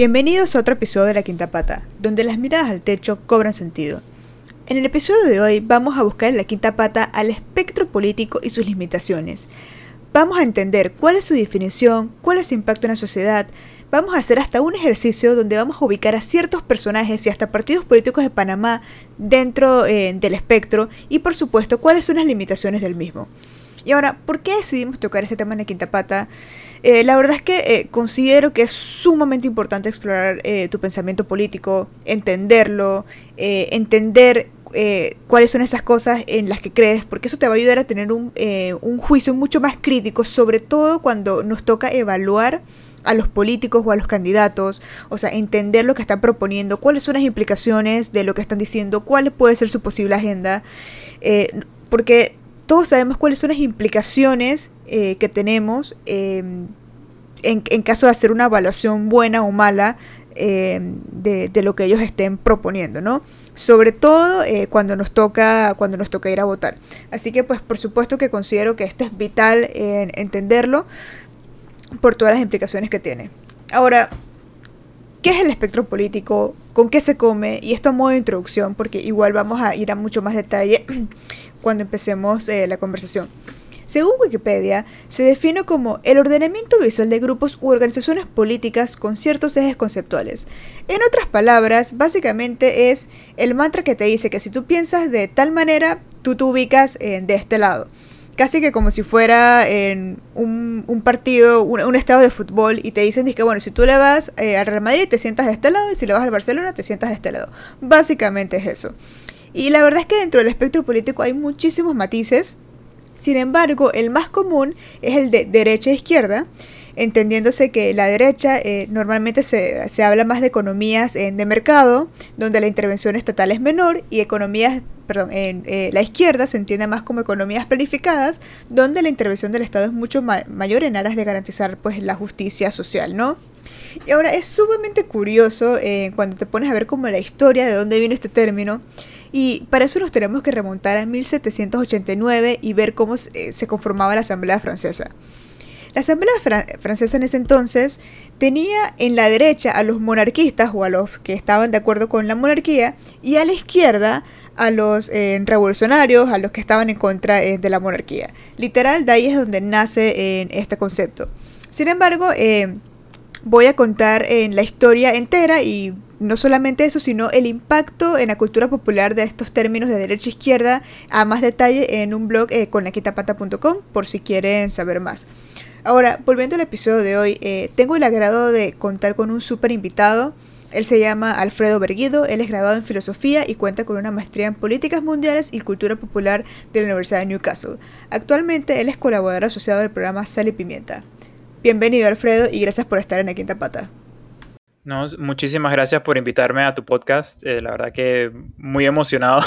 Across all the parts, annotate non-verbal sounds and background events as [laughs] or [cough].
Bienvenidos a otro episodio de La Quinta Pata, donde las miradas al techo cobran sentido. En el episodio de hoy vamos a buscar en la quinta pata al espectro político y sus limitaciones. Vamos a entender cuál es su definición, cuál es su impacto en la sociedad. Vamos a hacer hasta un ejercicio donde vamos a ubicar a ciertos personajes y hasta partidos políticos de Panamá dentro eh, del espectro y por supuesto cuáles son las limitaciones del mismo. Y ahora, ¿por qué decidimos tocar este tema en la quinta pata? Eh, la verdad es que eh, considero que es sumamente importante explorar eh, tu pensamiento político, entenderlo, entender cuáles son esas cosas en las que crees, porque eso te va a ayudar a tener un, un juicio mucho más crítico, sobre todo cuando nos toca evaluar a los políticos o a los candidatos, o sea, entender lo que están proponiendo, cuáles son las implicaciones de lo que están diciendo, cuál puede ser su posible agenda, porque todos sabemos cuáles son las implicaciones eh, que tenemos em, en, caso de hacer una evaluación buena o mala em, de, lo que ellos estén proponiendo, ¿no? Sobre todo eh, cuando, nos toca, cuando nos toca ir a votar. Así que, pues, por supuesto que considero que esto es vital en entenderlo por todas las implicaciones que tiene. Ahora, ¿qué es el espectro político? ¿Con qué se come? Y esto a modo de introducción, porque igual vamos a ir a mucho más detalle [clears throat] cuando empecemos eh, la conversación. Según Wikipedia, se define como el ordenamiento visual de grupos u organizaciones políticas con ciertos ejes conceptuales. En otras palabras, básicamente es el mantra que te dice que si tú piensas de tal manera, tú te ubicas de este lado. Casi que como si fuera en un, partido, un, estado de fútbol y te dicen que bueno, si tú le vas eh, al Real Madrid te sientas de este lado y si le vas al Barcelona te sientas de este lado. Básicamente es eso. Y la verdad es que dentro del espectro político hay muchísimos matices. Sin embargo, el más común es el de derecha e izquierda, entendiéndose que la derecha eh, normalmente se, habla más de economías de mercado, donde la intervención estatal es menor, y economías, perdón, en eh, la izquierda se entiende más como economías planificadas, donde la intervención del Estado es mucho mayor en aras de garantizar pues la justicia social, ¿no? Y ahora es sumamente curioso eh, cuando te pones a ver como la historia de dónde viene este término, y para eso nos tenemos que remontar a 1789 y ver cómo eh, se conformaba la Asamblea Francesa. La Asamblea Francesa en ese entonces tenía en la derecha a los monarquistas o a los que estaban de acuerdo con la monarquía y a la izquierda a los eh, revolucionarios, a los que estaban en contra eh, de la monarquía. Literal, de ahí es donde nace este concepto. Sin embargo, voy a contar en la historia entera y no solamente eso, sino el impacto en la cultura popular de estos términos de derecha e izquierda a más detalle en un blog eh, con laquitapata.com por si quieren saber más. Ahora, volviendo al episodio de hoy, eh, tengo el agrado de contar con un súper invitado. Él se llama Alfredo Berguido, él es graduado en filosofía y cuenta con una maestría en políticas mundiales y cultura popular de la Universidad de Newcastle. Actualmente él es colaborador asociado del programa Sal y Pimienta. Bienvenido Alfredo y gracias por estar en la Quinta Pata. No, muchísimas gracias por invitarme a tu podcast. Eh, la verdad que muy emocionado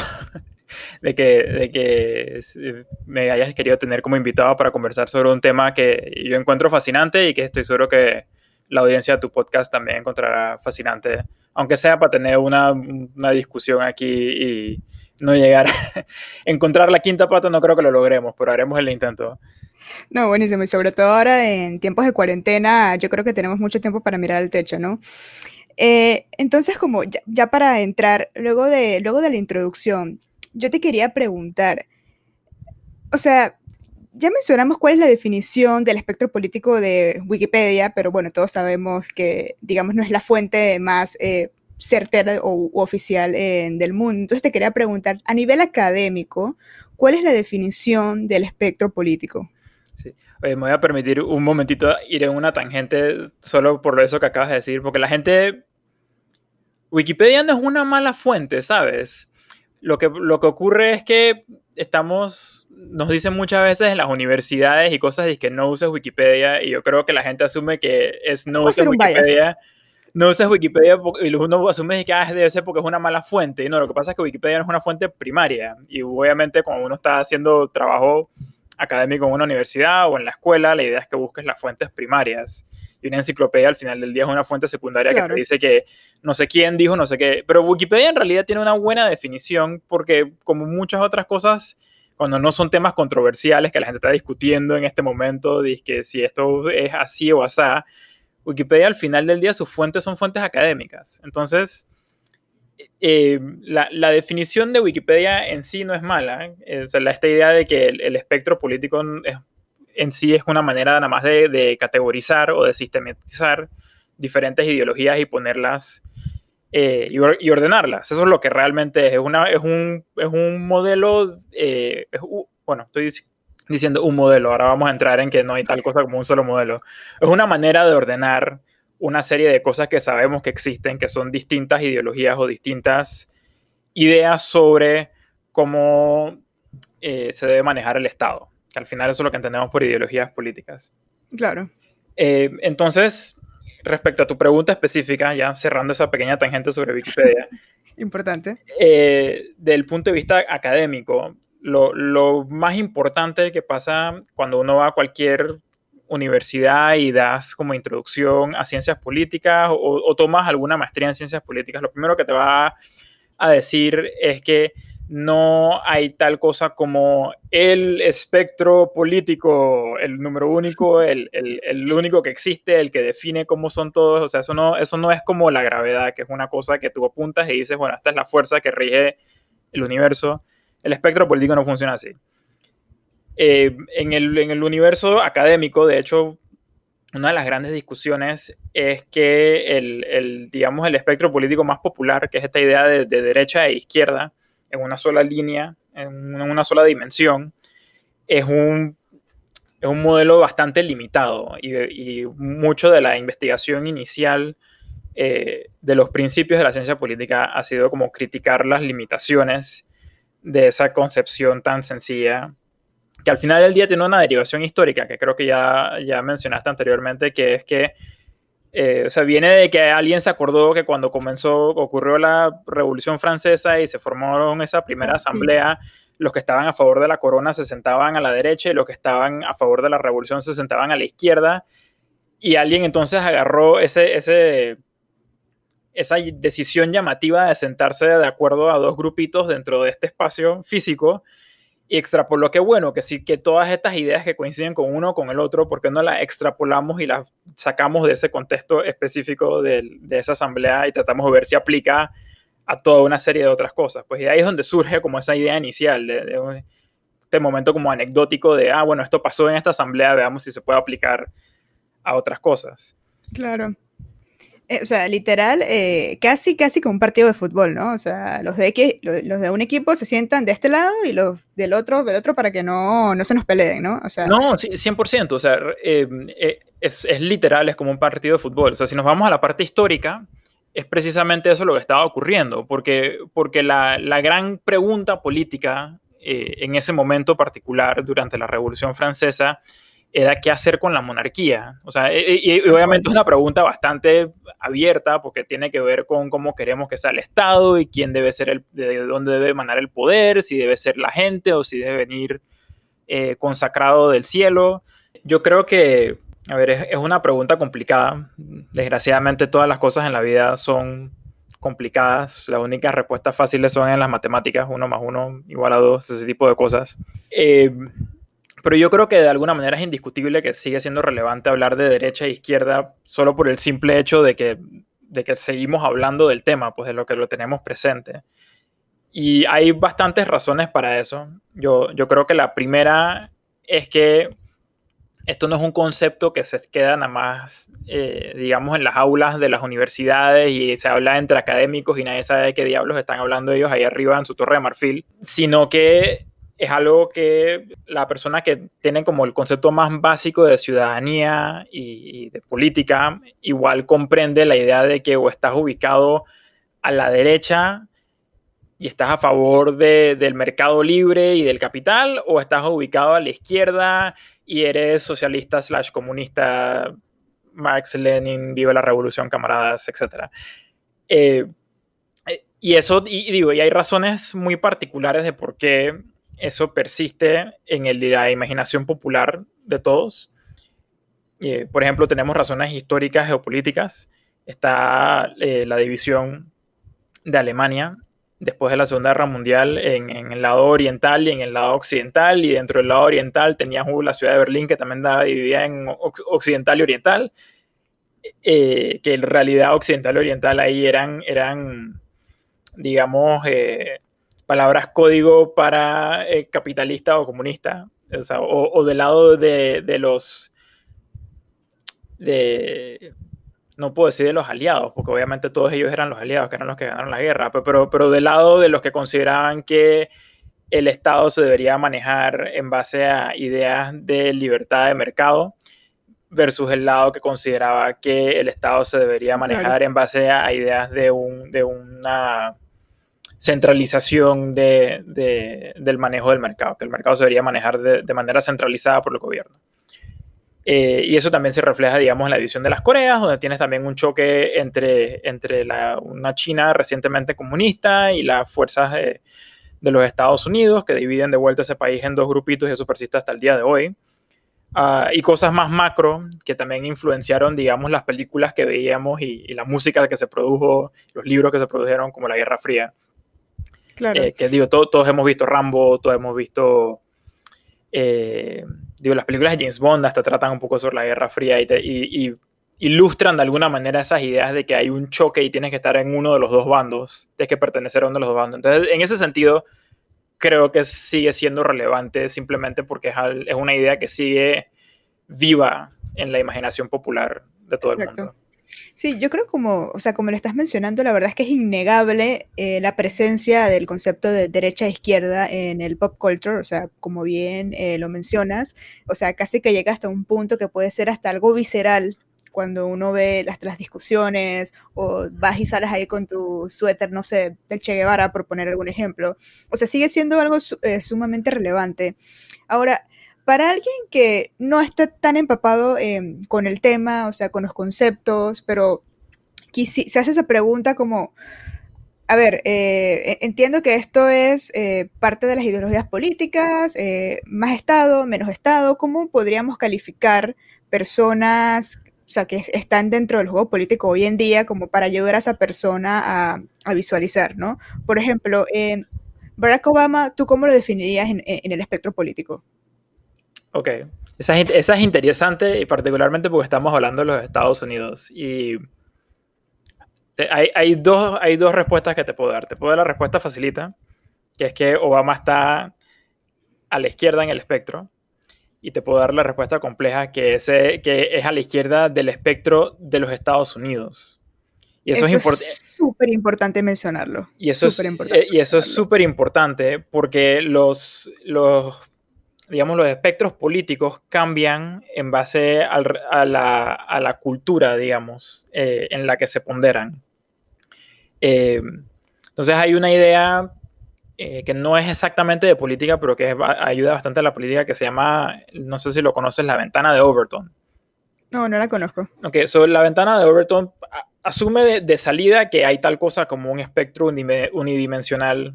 [laughs] de que, de que eh, me hayas querido tener como invitado para conversar sobre un tema que yo encuentro fascinante y que estoy seguro que la audiencia de tu podcast también encontrará fascinante, aunque sea para tener una, una discusión aquí y no llegar a [laughs] encontrar la quinta pata, no creo que lo logremos, pero haremos el intento. No, buenísimo. Y sobre todo ahora en tiempos de cuarentena, yo creo que tenemos mucho tiempo para mirar al techo, ¿no? Eh, entonces, como ya, para entrar, luego de, luego de la introducción, yo te quería preguntar, o sea, ya mencionamos cuál es la definición del espectro político de Wikipedia, pero bueno, todos sabemos que, digamos, no es la fuente más eh, certera o oficial eh, del mundo. Entonces te quería preguntar, a nivel académico, ¿cuál es la definición del espectro político? me voy a permitir un momentito ir en una tangente solo por eso que acabas de decir, porque la gente... Wikipedia no es una mala fuente, ¿sabes? Lo que, lo que ocurre es que estamos, nos dicen muchas veces en las universidades y cosas y que no uses Wikipedia y yo creo que la gente asume que es no uses Wikipedia. No uses Wikipedia y uno asume que ah, debe ser porque es una mala fuente. Y no, lo que pasa es que Wikipedia no es una fuente primaria y obviamente cuando uno está haciendo trabajo académico en una universidad o en la escuela, la idea es que busques las fuentes primarias. Y una enciclopedia al final del día es una fuente secundaria que te dice que no sé quién dijo, no sé qué. Pero Wikipedia en realidad tiene una buena definición porque como muchas otras cosas, cuando no son temas controversiales que la gente está discutiendo en este momento, dice que si esto es así o asá, Wikipedia al final del día sus fuentes son fuentes académicas. Entonces, eh, la, definición de Wikipedia en sí no es mala. ¿eh? esta idea de que el, espectro político en sí es una manera nada más de, categorizar o de sistematizar diferentes ideologías y ponerlas eh, y, ordenarlas. Eso es lo que realmente es. Es, es, un, es un modelo, bueno, estoy diciendo un modelo, ahora vamos a entrar en que no hay tal cosa como un solo modelo. Es una manera de ordenar una serie de cosas que sabemos que existen, que son distintas ideologías o distintas ideas sobre cómo eh, se debe manejar el Estado, que al final eso es lo que entendemos por ideologías políticas. Claro. Eh, entonces, respecto a tu pregunta específica, ya cerrando esa pequeña tangente sobre Wikipedia. [laughs] Importante. Eh, del punto de vista académico, lo, lo, más importante que pasa cuando uno va a cualquier universidad y das como introducción a ciencias políticas o, tomas alguna maestría en ciencias políticas, lo primero que te va a decir es que no hay tal cosa como el espectro político, el número único, el, el, único que existe, el que define cómo son todos. O sea, eso no, eso no es como la gravedad, que es una cosa que tú apuntas y dices, bueno, esta es la fuerza que rige el universo. El espectro político no funciona así. Eh, en, el, en, el, universo académico, de hecho, una de las grandes discusiones es que el, el, digamos, el espectro político más popular, que es esta idea de, derecha e izquierda, en una sola línea, en una sola dimensión, es un, es un modelo bastante limitado y, y, mucho de la investigación inicial eh, de los principios de la ciencia política ha sido como criticar las limitaciones de esa concepción tan sencilla que al final del día tiene una derivación histórica, que creo que ya, ya mencionaste anteriormente, que es que eh, o sea, viene de que alguien se acordó que cuando comenzó, ocurrió la Revolución Francesa y se formaron esa primera ah, asamblea, los que estaban a favor de la corona se sentaban a la derecha y los que estaban a favor de la revolución se sentaban a la izquierda. Y alguien entonces agarró ese, ese, esa decisión llamativa de sentarse de acuerdo a dos grupitos dentro de este espacio físico y extrapoló que bueno, que sí, que todas estas ideas que coinciden con uno con el otro, ¿por qué no las extrapolamos y las sacamos de ese contexto específico de, de, esa asamblea y tratamos de ver si aplica a toda una serie de otras cosas? Pues y ahí es donde surge como esa idea inicial de, de este momento como anecdótico de, ah, bueno, esto pasó en esta asamblea, veamos si se puede aplicar a otras cosas. Claro. Eh, o sea, literal, eh, casi, casi como un partido de fútbol, ¿no? O sea, los de, los de un equipo se sientan de este lado y los del otro del otro para que no, no se nos peleen, ¿no? O sea, no, 100%, o sea, eh, es, es, literal, es como un partido de fútbol. O sea, si nos vamos a la parte histórica, es precisamente eso lo que estaba ocurriendo, porque, porque la, la gran pregunta política en ese momento particular, durante la Revolución Francesa, era qué hacer con la monarquía. O sea, y, obviamente es una pregunta bastante abierta porque tiene que ver con cómo queremos que sea el Estado y quién debe ser el, de dónde debe emanar el poder, si debe ser la gente o si debe venir eh, consacrado del cielo. Yo creo que, a ver, es, una pregunta complicada. Desgraciadamente todas las cosas en la vida son complicadas. Las únicas respuestas fáciles son en las matemáticas, uno más uno igual a dos, ese tipo de cosas. Eh, pero yo creo que de alguna manera es indiscutible que sigue siendo relevante hablar de derecha e izquierda solo por el simple hecho de que, de que seguimos hablando del tema, pues de lo que lo tenemos presente. Y hay bastantes razones para eso. Yo, yo creo que la primera es que esto no es un concepto que se queda nada más, eh, digamos, en las aulas de las universidades y se habla entre académicos y nadie sabe de qué diablos están hablando ellos ahí arriba en su torre de marfil, sino que es algo que la persona que tiene como el concepto más básico de ciudadanía y, de política, igual comprende la idea de que o estás ubicado a la derecha y estás a favor del mercado libre y del capital, o estás ubicado a la izquierda y eres socialista slash comunista, Marx, Lenin, vive la revolución, camaradas, etc. Eh, y eso, digo, y hay razones muy particulares de por qué eso persiste en la imaginación popular de todos. Eh, por ejemplo, tenemos razones históricas, geopolíticas. Está eh, la división de Alemania después de la Segunda Guerra Mundial en, el lado oriental y en el lado occidental. Y dentro del lado oriental teníamos la ciudad de Berlín que también estaba en occidental y oriental. eh, que en realidad occidental y oriental ahí eran, eran digamos, eh, palabras código para eh, capitalista o comunista, o, del lado de, de, los, de, no puedo decir de los aliados, porque obviamente todos ellos eran los aliados, que eran los que ganaron la guerra, pero, pero del lado de los que consideraban que el Estado se debería manejar en base a ideas de libertad de mercado versus el lado que consideraba que el Estado se debería manejar en base a ideas de, un, de una centralización de, del manejo del mercado, que el mercado se debería manejar de, manera centralizada por el gobierno. Eh, y eso también se refleja, digamos, en la división de las Coreas, donde tienes también un choque entre, entre una China recientemente comunista y las fuerzas de, los Estados Unidos, que dividen de vuelta ese país en dos grupitos y eso persiste hasta el día de hoy. Ah, y cosas más macro que también influenciaron, digamos, las películas que veíamos y, y, la música que se produjo, los libros que se produjeron, como la Guerra Fría. Claro. Eh, que digo, todos hemos visto Rambo, todos hemos visto. Eh, digo, las películas de James Bond hasta tratan un poco sobre la Guerra Fría y, ilustran de alguna manera esas ideas de que hay un choque y tienes que estar en uno de los dos bandos, tienes que pertenecer a uno de los dos bandos. Entonces, en ese sentido, creo que sigue siendo relevante simplemente porque es, es una idea que sigue viva en la imaginación popular de todo el mundo. Sí, yo creo como, o sea, como lo estás mencionando, la verdad es que es innegable eh, la presencia del concepto de derecha e izquierda en el pop culture, o sea, como bien eh, lo mencionas, o sea, casi que llega hasta un punto que puede ser hasta algo visceral cuando uno ve las, las discusiones o vas y sales ahí con tu suéter, no sé, del Che Guevara, por poner algún ejemplo. O sea, sigue siendo algo eh, sumamente relevante. Ahora, para alguien que no está tan empapado em, con el tema, o sea, con los conceptos, pero se hace esa pregunta como, a ver, eh, e, entiendo que esto es eh, parte de las ideologías políticas, eh, más Estado, menos Estado, ¿cómo podríamos calificar personas o sea, que están dentro del juego político hoy en día como para ayudar a esa persona a, visualizar, ¿no? Por ejemplo, Barack Obama, ¿tú cómo lo definirías en el espectro político? Ok, esa, esa, es interesante y particularmente porque estamos hablando de los Estados Unidos. Y hay, hay, dos, hay dos respuestas que te puedo dar. Te puedo dar la respuesta facilita, que es que Obama está a la izquierda en el espectro. Y te puedo dar la respuesta compleja, que es, que es a la izquierda del espectro de los Estados Unidos. Y eso, es súper importante mencionarlo. Y eso es, importante y eso es súper importante porque los, los digamos, los espectros políticos cambian en base a, la, cultura, digamos, eh, en la que se ponderan. Eh, entonces hay una idea eh, que no es exactamente de política, pero que ayuda bastante a la política, que se llama, no sé si lo conoces, la ventana de Overton. No, no la conozco. Ok, so la ventana de Overton asume de, salida que hay tal cosa como un espectro unidimensional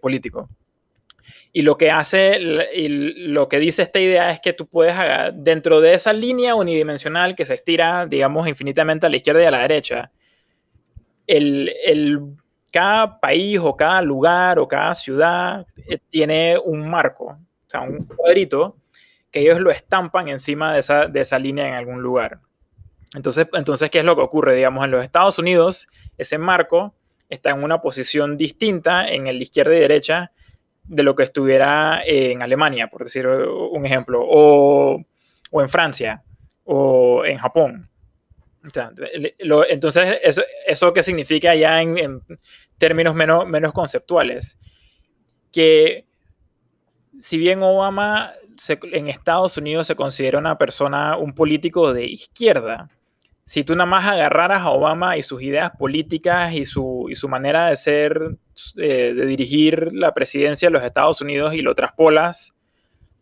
político. Y lo que hace, y lo que dice esta idea es que tú puedes, dentro de esa línea unidimensional que se estira, digamos, infinitamente a la izquierda y a la derecha, el, el, cada país o cada lugar o cada ciudad eh, tiene un marco, o sea, un cuadrito, que ellos lo estampan encima de esa, de esa línea en algún lugar. Entonces, entonces, ¿qué es lo que ocurre? Digamos, en los Estados Unidos, ese marco está en una posición distinta en el izquierda y derecha de lo que estuviera en Alemania, por decir un ejemplo, o, en Francia, o en Japón. entonces, eso, ¿eso qué significa ya en, términos menos, menos conceptuales? Que si bien Obama en Estados Unidos se considera una persona, un político de izquierda, si tú nada más agarraras a Obama y sus ideas políticas y su, y su manera de ser, eh, de dirigir la presidencia de los Estados Unidos y lo traspolas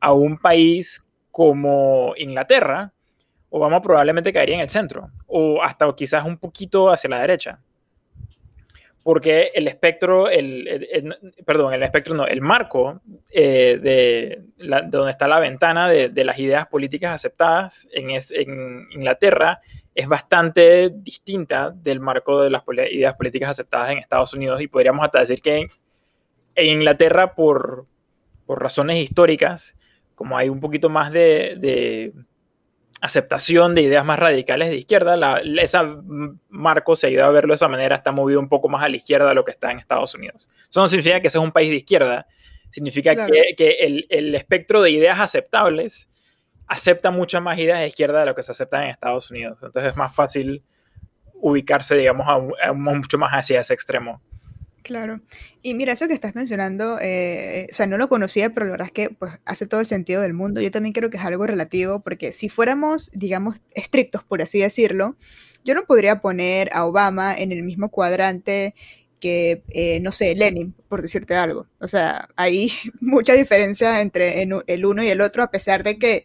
a un país como Inglaterra, Obama probablemente caería en el centro o hasta quizás un poquito hacia la derecha. Porque el espectro, el, perdón, el espectro no, el marco eh, de, donde está la ventana de, de, las ideas políticas aceptadas en, en Inglaterra es bastante distinta del marco de las ideas políticas aceptadas en Estados Unidos y podríamos hasta decir que en, Inglaterra, por, razones históricas, como hay un poquito más de, aceptación de ideas más radicales de izquierda, la, esa marco se ayuda a verlo de esa manera, está movido un poco más a la izquierda de lo que está en Estados Unidos. Eso no significa que ese es un país de izquierda, significa que, que el, el, espectro de ideas aceptables acepta muchas más ideas de izquierda de lo que se aceptan en Estados Unidos. Entonces es más fácil ubicarse, digamos, a, mucho más hacia ese extremo. Claro. Y mira, eso que estás mencionando, eh, o sea, no lo conocía, pero la verdad es que pues, hace todo el sentido del mundo. Yo también creo que es algo relativo, porque si fuéramos, digamos, estrictos, por así decirlo, yo no podría poner a Obama en el mismo cuadrante que, eh, no sé, Lenin, por decirte algo. O sea, hay [laughs] mucha diferencia entre el uno y el otro, a pesar de que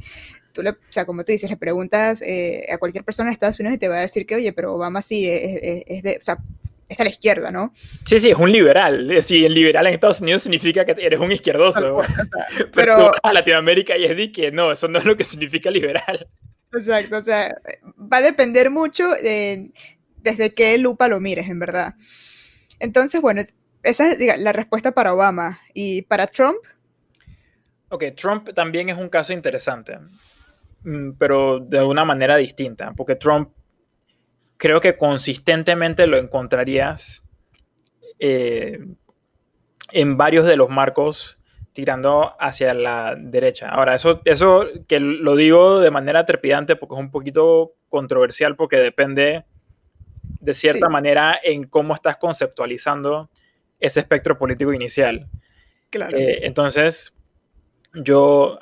tú le, o sea, como tú dices, le preguntas eh, a cualquier persona en Estados Unidos y te va a decir que, oye, pero Obama sí es, de, o sea, está a la izquierda, ¿no? Sí, sí, es un liberal. Sí, el liberal en Estados Unidos significa que eres un izquierdoso. [laughs] pero, a Latinoamérica y es de que no, eso no es lo que significa liberal. Exacto, o sea, va a depender mucho de, desde qué lupa lo mires, en verdad. Entonces, bueno, esa es la respuesta para Obama. ¿Y para Trump? Ok, Trump también es un caso interesante, mm, pero de una manera distinta, porque Trump creo que consistentemente lo encontrarías eh, en varios de los marcos tirando hacia la derecha. Ahora, eso, eso que lo digo de manera trepidante porque es un poquito controversial porque depende de cierta manera en cómo estás conceptualizando ese espectro político inicial. Claro. Eh, entonces, yo,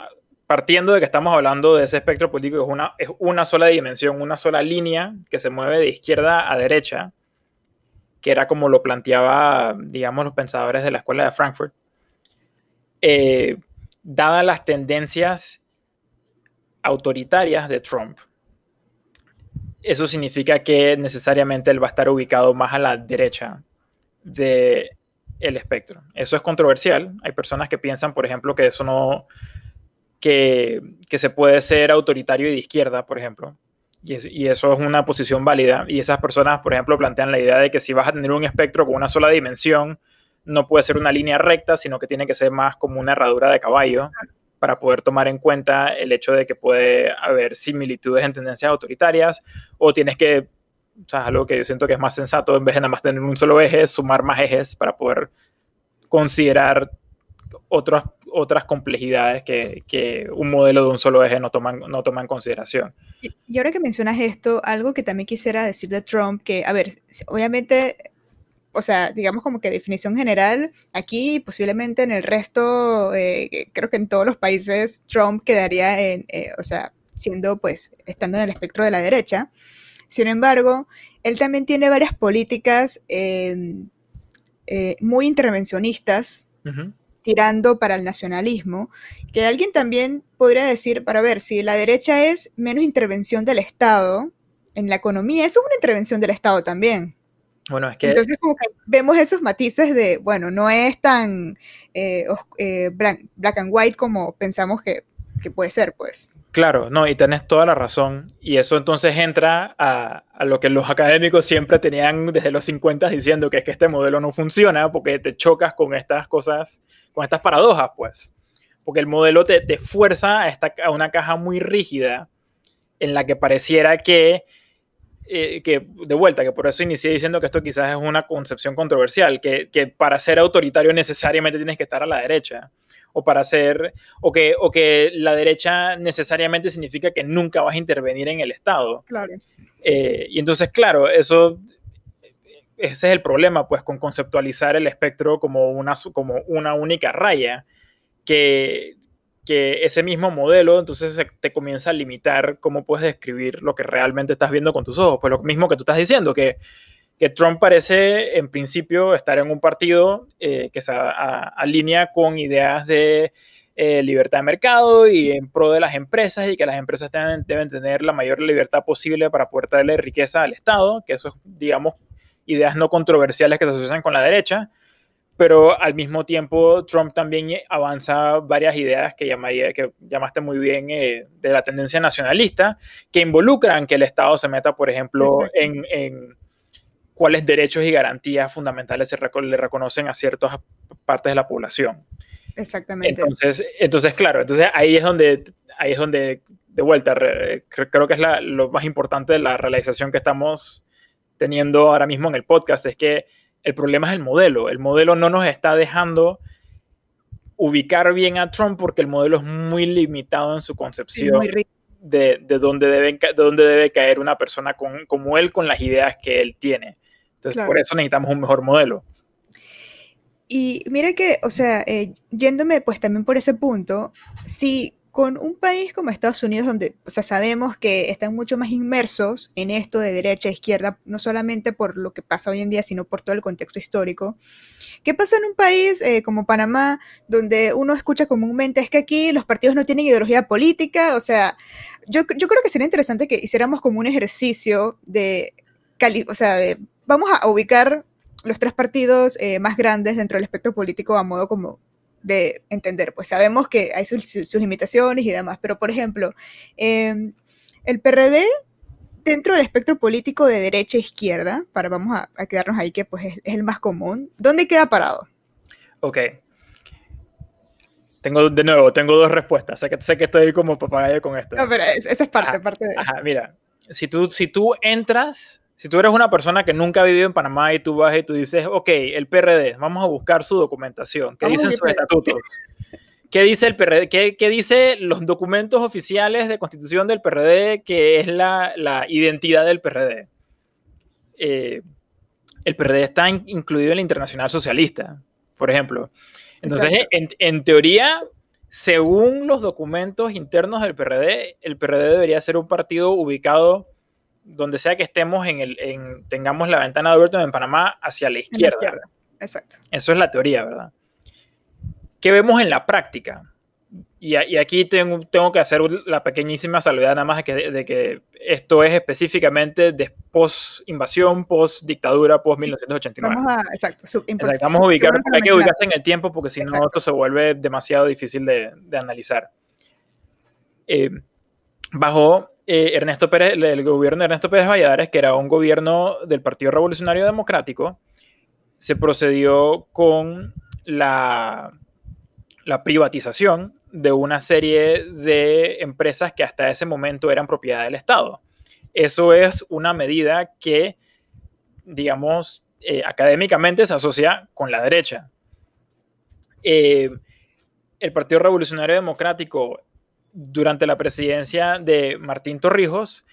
partiendo de que estamos hablando de ese espectro político, es una, es una sola dimensión, una sola línea que se mueve de izquierda a derecha, que era como lo planteaba, digamos, los pensadores de la escuela de Frankfurt. Eh, dadas las tendencias autoritarias de Trump, eso significa que necesariamente él va a estar ubicado más a la derecha del el espectro. Eso es controversial. Hay personas que piensan, por ejemplo, que eso no, que, que se puede ser autoritario y de izquierda, por ejemplo. Y, y, eso es una posición válida. Y esas personas, por ejemplo, plantean la idea de que si vas a tener un espectro con una sola dimensión, no puede ser una línea recta, sino que tiene que ser más como una herradura de caballo para poder tomar en cuenta el hecho de que puede haber similitudes en tendencias autoritarias o tienes que, o sea, algo que yo siento que es más sensato, en vez de nada más tener un solo eje, sumar más ejes para poder considerar otras, otras complejidades que, que un modelo de un solo eje no toma, no toma en consideración. Y, ahora que mencionas esto, algo que también quisiera decir de Trump, que, a ver, obviamente o sea, digamos como que definición general, aquí posiblemente en el resto, eh, creo que en todos los países Trump quedaría en, eh, o sea, siendo pues, estando en el espectro de la derecha. Sin embargo, él también tiene varias políticas em, eh, muy intervencionistas, tirando para el nacionalismo, que alguien también podría decir, para ver, si la derecha es menos intervención del Estado en la economía, eso es una intervención del Estado también. Bueno, es que... Entonces como que vemos esos matices de, bueno, no es tan eh, eh, black, and white como pensamos que, que, puede ser, pues. Claro, no, y tenés toda la razón. Y eso entonces entra a, a, lo que los académicos siempre tenían desde los 50 diciendo que es que este modelo no funciona porque te chocas con estas cosas, con estas paradojas, pues. Porque el modelo te, te fuerza a, esta, a una caja muy rígida en la que pareciera que eh, que de vuelta, que por eso inicié diciendo que esto quizás es una concepción controversial, que, que, para ser autoritario necesariamente tienes que estar a la derecha, o para ser, o que, o que la derecha necesariamente significa que nunca vas a intervenir en el Estado. Claro. Eh, y entonces, claro, eso, ese es el problema, pues, con conceptualizar el espectro como una, como una única raya, que que ese mismo modelo entonces te comienza a limitar cómo puedes describir lo que realmente estás viendo con tus ojos. Pues lo mismo que tú estás diciendo, que, que Trump parece en principio estar en un partido eh, que se alinea con ideas de eh, libertad de mercado y en pro de las empresas y que las empresas deben, tener la mayor libertad posible para poder traerle riqueza al Estado, que eso es, digamos, ideas no controversiales que se asocian con la derecha pero al mismo tiempo Trump también avanza varias ideas que, llamaría, que llamaste muy bien eh, de la tendencia nacionalista, que involucran que el Estado se meta, por ejemplo, en, en, cuáles derechos y garantías fundamentales se le reconocen a ciertas partes de la población. Exactamente. Entonces, entonces, claro, entonces ahí es donde, ahí es donde de vuelta, creo que es lo más importante de la realización que estamos teniendo ahora mismo en el podcast, es que el problema es el modelo. El modelo no nos está dejando ubicar bien a Trump porque el modelo es muy limitado en su concepción de, de, dónde debe, de dónde debe caer una persona con, como él con las ideas que él tiene. Entonces, por eso necesitamos un mejor modelo. Y mira que, o sea, eh, yéndome pues también por ese punto, si con un país como Estados Unidos, donde o sea, sabemos que están mucho más inmersos en esto de derecha e izquierda, no solamente por lo que pasa hoy en día, sino por todo el contexto histórico. ¿Qué pasa en un país eh, como Panamá, donde uno escucha comúnmente es que aquí los partidos no tienen ideología política? O sea, yo, yo creo que sería interesante que hiciéramos como un ejercicio de, o sea, de, vamos a ubicar los tres partidos eh, más grandes dentro del espectro político a modo como de entender. Pues sabemos que hay sus, limitaciones y demás, pero por ejemplo, em, el PRD dentro del espectro político de derecha e izquierda, para vamos a, quedarnos ahí que pues es, el más común, ¿dónde queda parado? Ok. Tengo, de nuevo, tengo dos respuestas. Sé que, sé que estoy como papagayo con esto. No, pero esa es parte, parte de... Ajá, mira. Si tú, si tú entras si tú eres una persona que nunca ha vivido en Panamá y tú vas y tú dices, ok, el PRD, vamos a buscar su documentación, ¿qué dicen sus estatutos? ¿Qué dice el PRD? ¿Qué, dice los documentos oficiales de constitución del PRD, que es la, identidad del PRD? Eh, el PRD está incluido en la Internacional Socialista, por ejemplo. Entonces, en, en, teoría, según los documentos internos del PRD, el PRD debería ser un partido ubicado donde sea que estemos, en el, en, tengamos la ventana de Overton en Panamá hacia la izquierda. Exacto. Eso es la teoría, ¿verdad? ¿Qué vemos en la práctica? Y, aquí tengo, tengo, que hacer la pequeñísima salvedad nada más de que, de que esto es específicamente de post-invasión, post-dictadura, post-1989. Vamos a, exacto. Vamos a ubicar, hay que ubicarse en el tiempo porque si no esto se vuelve demasiado difícil de, de analizar. Eh, bajo eh, Ernesto Pérez, el gobierno de Ernesto Pérez Valladares, que era un gobierno del Partido Revolucionario Democrático, se procedió con la, privatización de una serie de empresas que hasta ese momento eran propiedad del Estado. Eso es una medida que, digamos, eh, académicamente se asocia con la derecha. Eh, el Partido Revolucionario Democrático durante la presidencia de Martín Torrijos,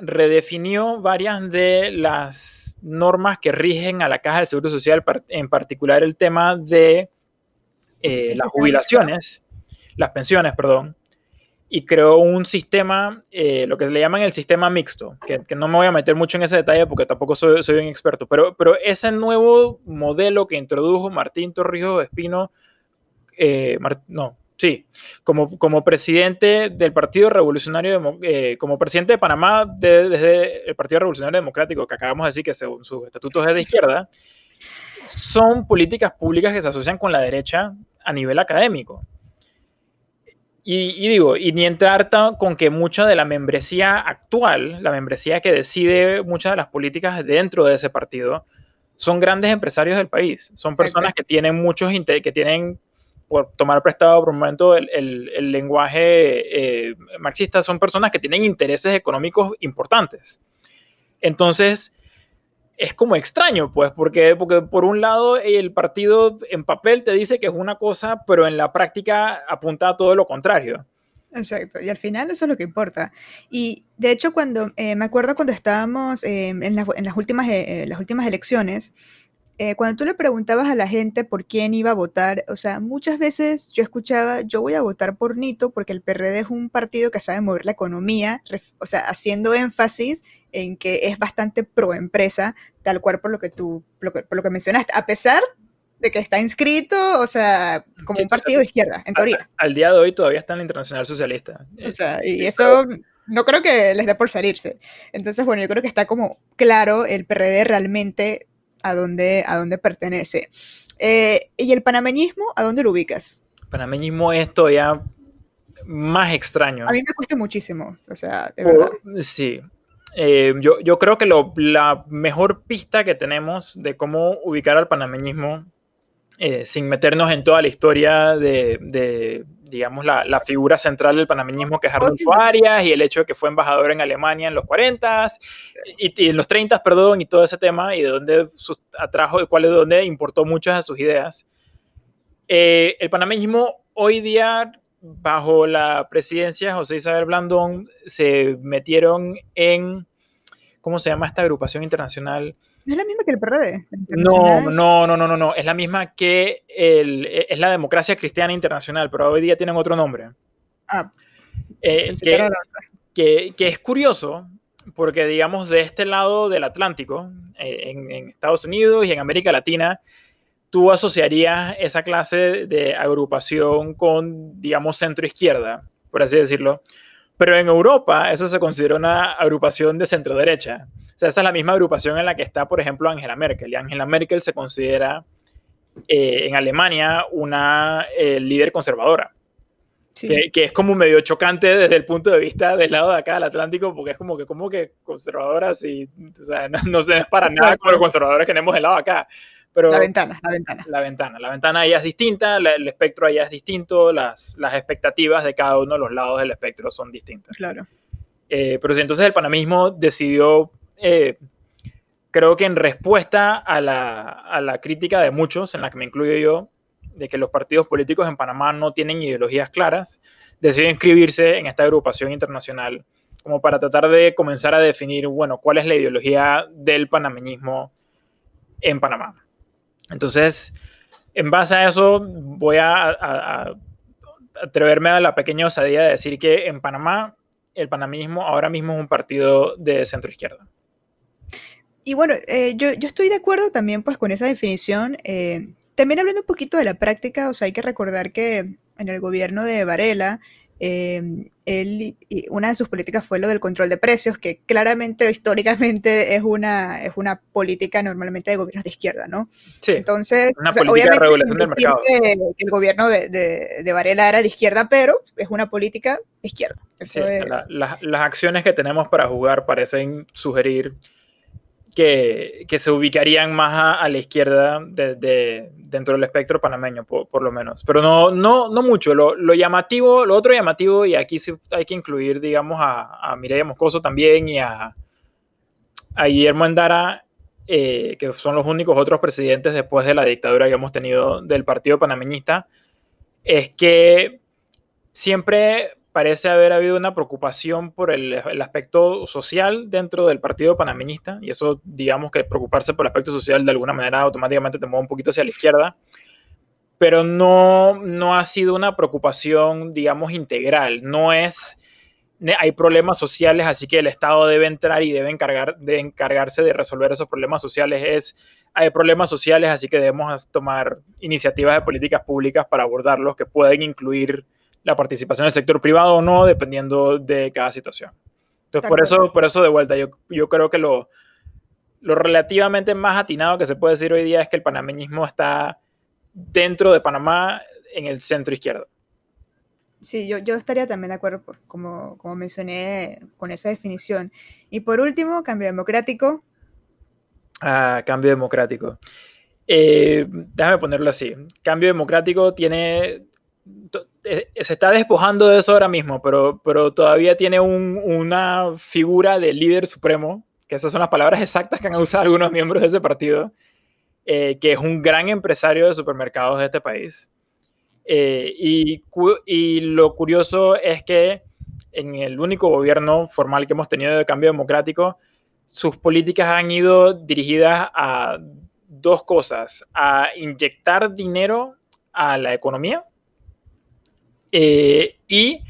redefinió varias de las normas que rigen a la Caja del Seguro Social, en particular el tema de eh, las jubilaciones, las pensiones, perdón, y creó un sistema, eh, lo que le llaman el sistema mixto, que, no me voy a meter mucho en ese detalle porque tampoco soy, soy un experto, pero, pero ese nuevo modelo que introdujo Martín Torrijos Espino eh, no, sí, como, como presidente del Partido Revolucionario, eh, como presidente de Panamá desde el Partido Revolucionario Democrático, que acabamos de decir que según sus estatutos es de izquierda, son políticas públicas que se asocian con la derecha a nivel académico. Y, digo, y ni entrar con que mucha de la membresía actual, la membresía que decide muchas de las políticas dentro de ese partido, son grandes empresarios del país. Son personas que tienen muchos, que tienen por tomar prestado por un momento el, el, lenguaje eh, marxista, son personas que tienen intereses económicos importantes. Entonces, es como extraño, pues, porque, porque por un lado el partido en papel te dice que es una cosa, pero en la práctica apunta a todo lo contrario. Exacto, y al final eso es lo que importa. Y de hecho, cuando eh, me acuerdo cuando estábamos eh, en, en, las últimas, las últimas elecciones, eh, cuando tú le preguntabas a la gente por quién iba a votar, o sea, muchas veces yo escuchaba, yo voy a votar por Nito porque el PRD es un partido que sabe mover la economía, o sea, haciendo énfasis en que es bastante pro empresa, tal cual por lo que tú, por lo que mencionaste, a pesar de que está inscrito, o sea, como un partido de izquierda, en teoría. Al, día de hoy todavía está en la Internacional Socialista. O sea, y eso no creo que les dé por salirse. Entonces, bueno, yo creo que está como claro, el PRD realmente a dónde, a dónde pertenece. Eh, ¿Y el panameñismo, a dónde lo ubicas? Panameñismo es todavía más extraño. A mí me cuesta muchísimo, o sea, de verdad. Sí. Eh, yo, yo, creo que lo, la mejor pista que tenemos de cómo ubicar al panameñismo, eh, sin meternos en toda la historia de, de, digamos, la, la, figura central del panameñismo, que es Arnulfo Arias, y el hecho de que fue embajador en Alemania en los 40 y, en los 30, perdón, y todo ese tema, y de dónde atrajo, de cuál es donde importó muchas de sus ideas. Eh, el panameñismo hoy día, bajo la presidencia de José Isabel Blandón, se metieron en, ¿cómo se llama esta agrupación internacional? ¿No es la misma que el PRD? No, no, no, no, no, es la misma que el, es la democracia cristiana internacional, pero hoy día tienen otro nombre. Ah, eh, que, que, es curioso, porque digamos de este lado del Atlántico, eh, en, en, Estados Unidos y en América Latina, tú asociarías esa clase de agrupación con, digamos, centro izquierda, por así decirlo. Pero en Europa eso se considera una agrupación de centro derecha sea, esta es la misma agrupación en la que está, por ejemplo, Angela Merkel. Y Angela Merkel se considera eh, en Alemania una eh, líder conservadora. Que, es como medio chocante desde el punto de vista del lado de acá del Atlántico, porque es como que, como que conservadora, sí, o sea, no, se es para nada como los conservadores que tenemos del lado de acá. Pero la ventana, la ventana. La ventana, la ventana allá es distinta, el espectro allá es distinto, las, las expectativas de cada uno de los lados del espectro son distintas. Claro. Eh, pero si entonces el panamismo decidió eh, creo que en respuesta a la, crítica de muchos, en la que me incluyo yo, de que los partidos políticos en Panamá no tienen ideologías claras, decidió inscribirse en esta agrupación internacional como para tratar de comenzar a definir, bueno, cuál es la ideología del panameñismo en Panamá. Entonces, en base a eso, voy a, atreverme a la pequeña osadía de decir que en Panamá el panameñismo ahora mismo es un partido de centro izquierda. Y bueno, eh, yo, estoy de acuerdo también pues con esa definición. Eh, también hablando un poquito de la práctica, o sea, hay que recordar que en el gobierno de Varela, eh, él, una de sus políticas fue lo del control de precios, que claramente históricamente es una, es una política normalmente de gobiernos de izquierda, ¿no? Sí. Entonces, una política de regulación del mercado. Que, el gobierno de, de, Varela era de izquierda, pero es una política de izquierda. sí, las acciones que tenemos para jugar parecen sugerir que, se ubicarían más a, la izquierda de, dentro del espectro panameño, por, lo menos. Pero no, no, no mucho. Lo, llamativo, lo otro llamativo, y aquí sí hay que incluir, digamos, a, a Mireia Moscoso también y a, a Guillermo Endara, eh, que son los únicos otros presidentes después de la dictadura que hemos tenido del partido panameñista, es que siempre parece haber habido una preocupación por el, aspecto social dentro del partido panameñista, y eso, digamos que preocuparse por el aspecto social de alguna manera automáticamente te mueve un poquito hacia la izquierda, pero no, no ha sido una preocupación, digamos, integral. No es, hay problemas sociales, así que el Estado debe entrar y debe, encargar, de encargarse de resolver esos problemas sociales. Es, hay problemas sociales, así que debemos tomar iniciativas de políticas públicas para abordarlos que pueden incluir la participación del sector privado o no, dependiendo de cada situación. Entonces, por eso, por eso de vuelta, yo, yo creo que lo, lo relativamente más atinado que se puede decir hoy día es que el panameñismo está dentro de Panamá en el centro izquierdo. Sí, yo, yo estaría también de acuerdo, pues, como, como mencioné, con esa definición. Y por último, cambio democrático. Ah, cambio democrático. Eh, déjame ponerlo así. Cambio democrático tiene se está despojando de eso ahora mismo, pero, pero todavía tiene una figura de líder supremo, que esas son las palabras exactas que han usado algunos miembros de ese partido, eh, que es un gran empresario de supermercados de este país. Eh, y, lo curioso es que en el único gobierno formal que hemos tenido de cambio democrático, sus políticas han ido dirigidas a dos cosas, a inyectar dinero a la economía, eh, y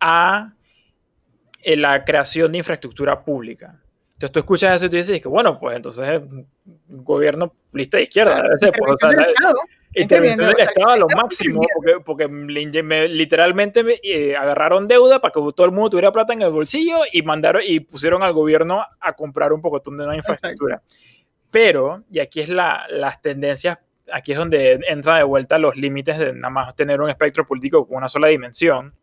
a eh, la creación de infraestructura pública. Entonces tú escuchas eso y tú dices que, bueno, pues entonces gobierno lista de izquierda. intervención del Estado a lo máximo, porque, literalmente me, eh, agarraron deuda para que todo el mundo tuviera plata en el bolsillo y mandaron y pusieron al gobierno a comprar un poco de una infraestructura. Pero, y aquí es la, las tendencias aquí es donde entra de vuelta los límites de nada más tener un espectro político con una sola dimensión.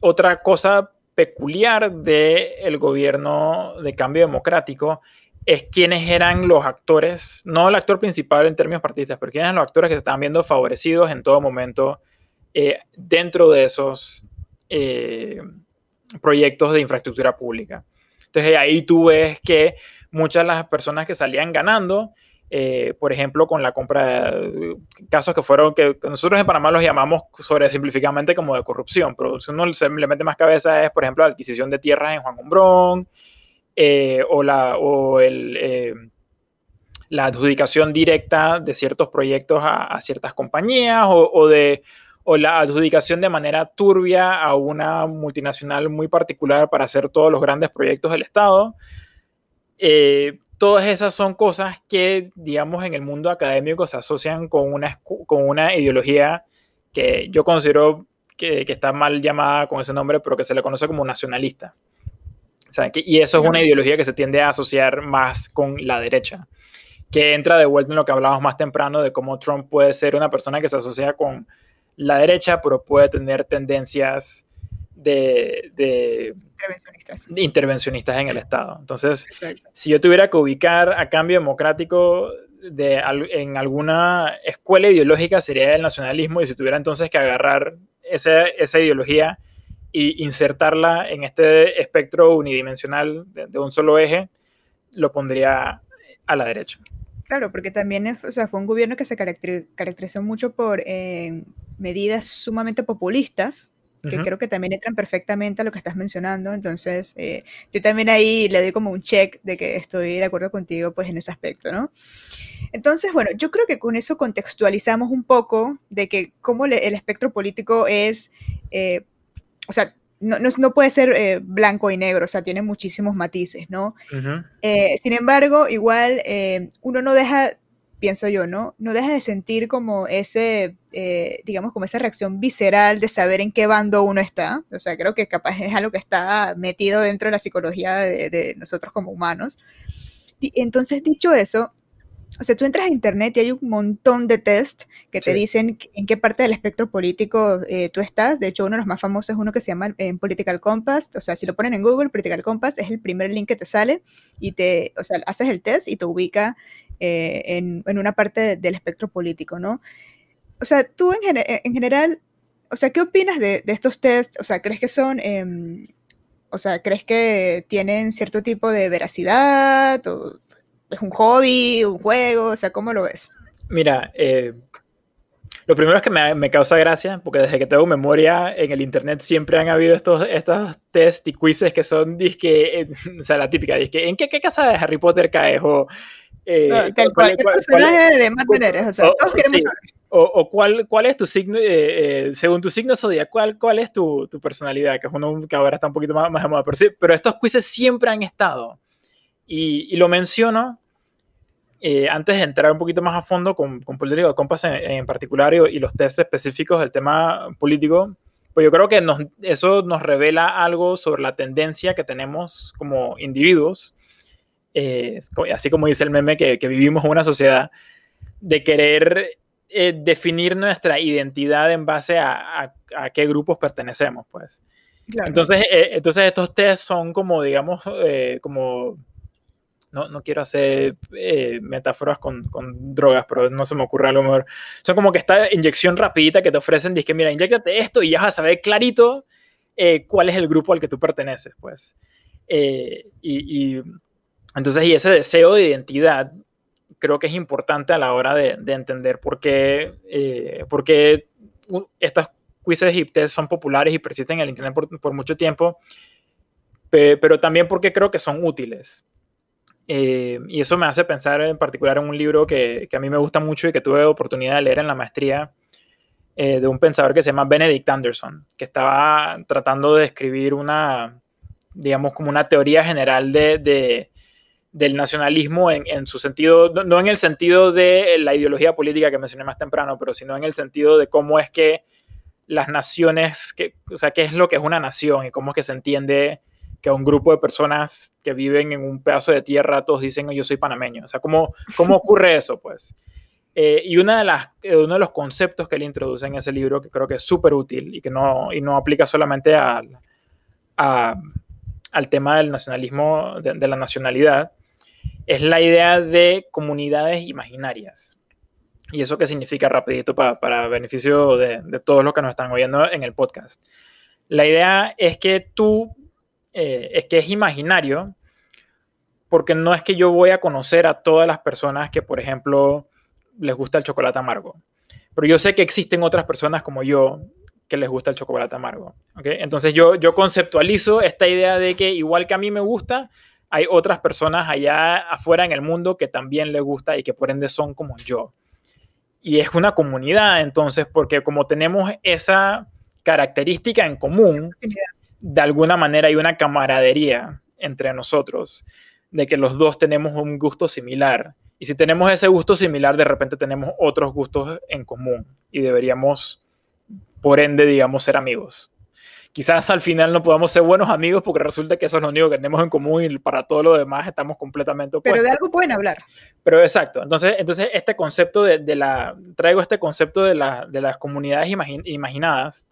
Otra cosa peculiar del gobierno de cambio democrático es quiénes eran los actores, no el actor principal en términos partidistas, pero quiénes eran los actores que se estaban viendo favorecidos en todo momento eh, dentro de esos proyectos de infraestructura pública. Entonces ahí tú ves que muchas de las personas que salían ganando, por ejemplo, con la compra de casos que fueron, que nosotros en Panamá los llamamos sobre simplificadamente como de corrupción, pero si uno se le mete más cabeza es, por ejemplo, la adquisición de tierras en Juan Gombrón, o, la, o el, la adjudicación directa de ciertos proyectos a, ciertas compañías o, de, o la adjudicación de manera turbia a una multinacional muy particular para hacer todos los grandes proyectos del Estado. Eh, todas esas son cosas que, digamos, en el mundo académico se asocian con una, con una ideología que yo considero que, que, está mal llamada con ese nombre, pero que se le conoce como nacionalista. y eso es una ideología que se tiende a asociar más con la derecha que entra de vuelta en lo que hablábamos más temprano de cómo Trump puede ser una persona que se asocia con la derecha, pero puede tener tendencias de, intervencionistas. en el Estado. Entonces, si yo tuviera que ubicar a cambio democrático de, en alguna escuela ideológica, sería el nacionalismo, y si tuviera entonces que agarrar esa, esa ideología e insertarla en este espectro unidimensional de un solo eje, lo pondría a la derecha. Claro, porque también o sea, fue un gobierno que se caracterizó mucho por eh, medidas sumamente populistas, que creo que también entran perfectamente a lo que estás mencionando. Entonces, eh, yo también ahí le doy como un check de que estoy de acuerdo contigo pues en ese aspecto, ¿no? Entonces, bueno, yo creo que con eso contextualizamos un poco de que cómo el espectro político es, eh, o sea, no, no, puede ser eh, blanco y negro, o sea, tiene muchísimos matices, ¿no? Eh, sin embargo, igual eh, uno no deja, pienso yo, ¿no? No deja de sentir como ese, digamos, como esa reacción visceral de saber en qué bando uno está. O sea, creo que capaz es algo que está metido dentro de la psicología de, de nosotros como humanos. Y entonces, dicho eso, o sea, tú entras a internet y hay un montón de test que te dicen en qué parte del espectro político eh, tú estás. De hecho, uno de los más famosos es uno que se llama en Political Compass. O sea, si lo ponen en Google, Political Compass es el primer link que te sale y te, o sea, haces el test y te ubica eh, en, en, una parte del espectro político, ¿no? O sea, tú en, en general, o sea, ¿qué opinas de, de, estos tests? O sea, ¿crees que son... Eh, o sea, ¿crees que tienen cierto tipo de veracidad? O, ¿Es un hobby, un juego? O sea, ¿cómo lo ves? Mira, eh, lo primero es que me, causa gracia, porque desde que tengo memoria en el internet siempre han habido estos, estos test y quizzes que son, disque, [laughs] o sea, la típica, disque, ¿en qué, qué, casa de Harry Potter caes? O, eh, cual, personaje de Matt o sea, todos queremos saber. O, cuál, cuál es tu signo, eh, eh, según tu signo zodiacal, ¿cuál, cuál es tu, tu, personalidad? Que es uno que ahora está un poquito más, más de moda. Pero, sí, pero estos quizzes siempre han estado. Y, y, lo menciono eh, antes de entrar un poquito más a fondo con, con político de Compass en, particular y, los test específicos del tema político, pues yo creo que nos, eso nos revela algo sobre la tendencia que tenemos como individuos, eh, así como dice el meme que, que, vivimos en una sociedad, de querer eh, definir nuestra identidad en base a, a, qué grupos pertenecemos, pues. Entonces, entonces estos test son como, digamos, como no, no quiero hacer eh, metáforas con, con, drogas, pero no se me ocurre a lo mejor. Son como que esta inyección rapidita que te ofrecen, dice que mira, inyectate esto y ya vas a saber clarito eh, cuál es el grupo al que tú perteneces, pues. Eh, y, y, entonces, y ese deseo de identidad creo que es importante a la hora de, de entender por qué, por qué estas quizzes y test son populares y persisten en el Internet por, por mucho tiempo, pero también porque creo que son útiles. Eh, y eso me hace pensar en particular en un libro que, que, a mí me gusta mucho y que tuve oportunidad de leer en la maestría eh, de un pensador que se llama Benedict Anderson, que estaba tratando de escribir una, digamos, como una teoría general de, de del nacionalismo en, en, su sentido, no en el sentido de la ideología política que mencioné más temprano, pero sino en el sentido de cómo es que las naciones, que, o sea, qué es lo que es una nación y cómo es que se entiende que un grupo de personas que viven en un pedazo de tierra todos dicen yo soy panameño. O sea, ¿cómo, cómo ocurre eso? Pues. Eh, y una de las, eh, uno de los conceptos que él introduce en ese libro, que creo que es súper útil y que no, y no aplica solamente al, al tema del nacionalismo, de, la nacionalidad, es la idea de comunidades imaginarias. ¿Y eso qué significa rapidito para, beneficio de, de, todos los que nos están oyendo en el podcast? La idea es que tú, eh, es que es imaginario, porque no es que yo voy a conocer a todas las personas que, por ejemplo, les gusta el chocolate amargo. Pero yo sé que existen otras personas como yo que les gusta el chocolate amargo. Entonces yo, yo conceptualizo esta idea de que igual que a mí me gusta, hay otras personas allá afuera en el mundo que también les gusta y que por ende son como yo y es una comunidad, entonces, porque como tenemos esa característica en común, de alguna manera hay una camaradería entre nosotros, de que los dos tenemos un gusto similar. Y si tenemos ese gusto similar, de repente tenemos otros gustos en común y deberíamos, por ende, digamos, ser amigos quizás al final no podamos ser buenos amigos porque resulta que eso es lo único que tenemos en común y para todo lo demás estamos completamente opuestos. Pero de algo pueden hablar. Pero exacto, entonces, entonces este concepto de, la, traigo este concepto de, la, de las comunidades imaginadas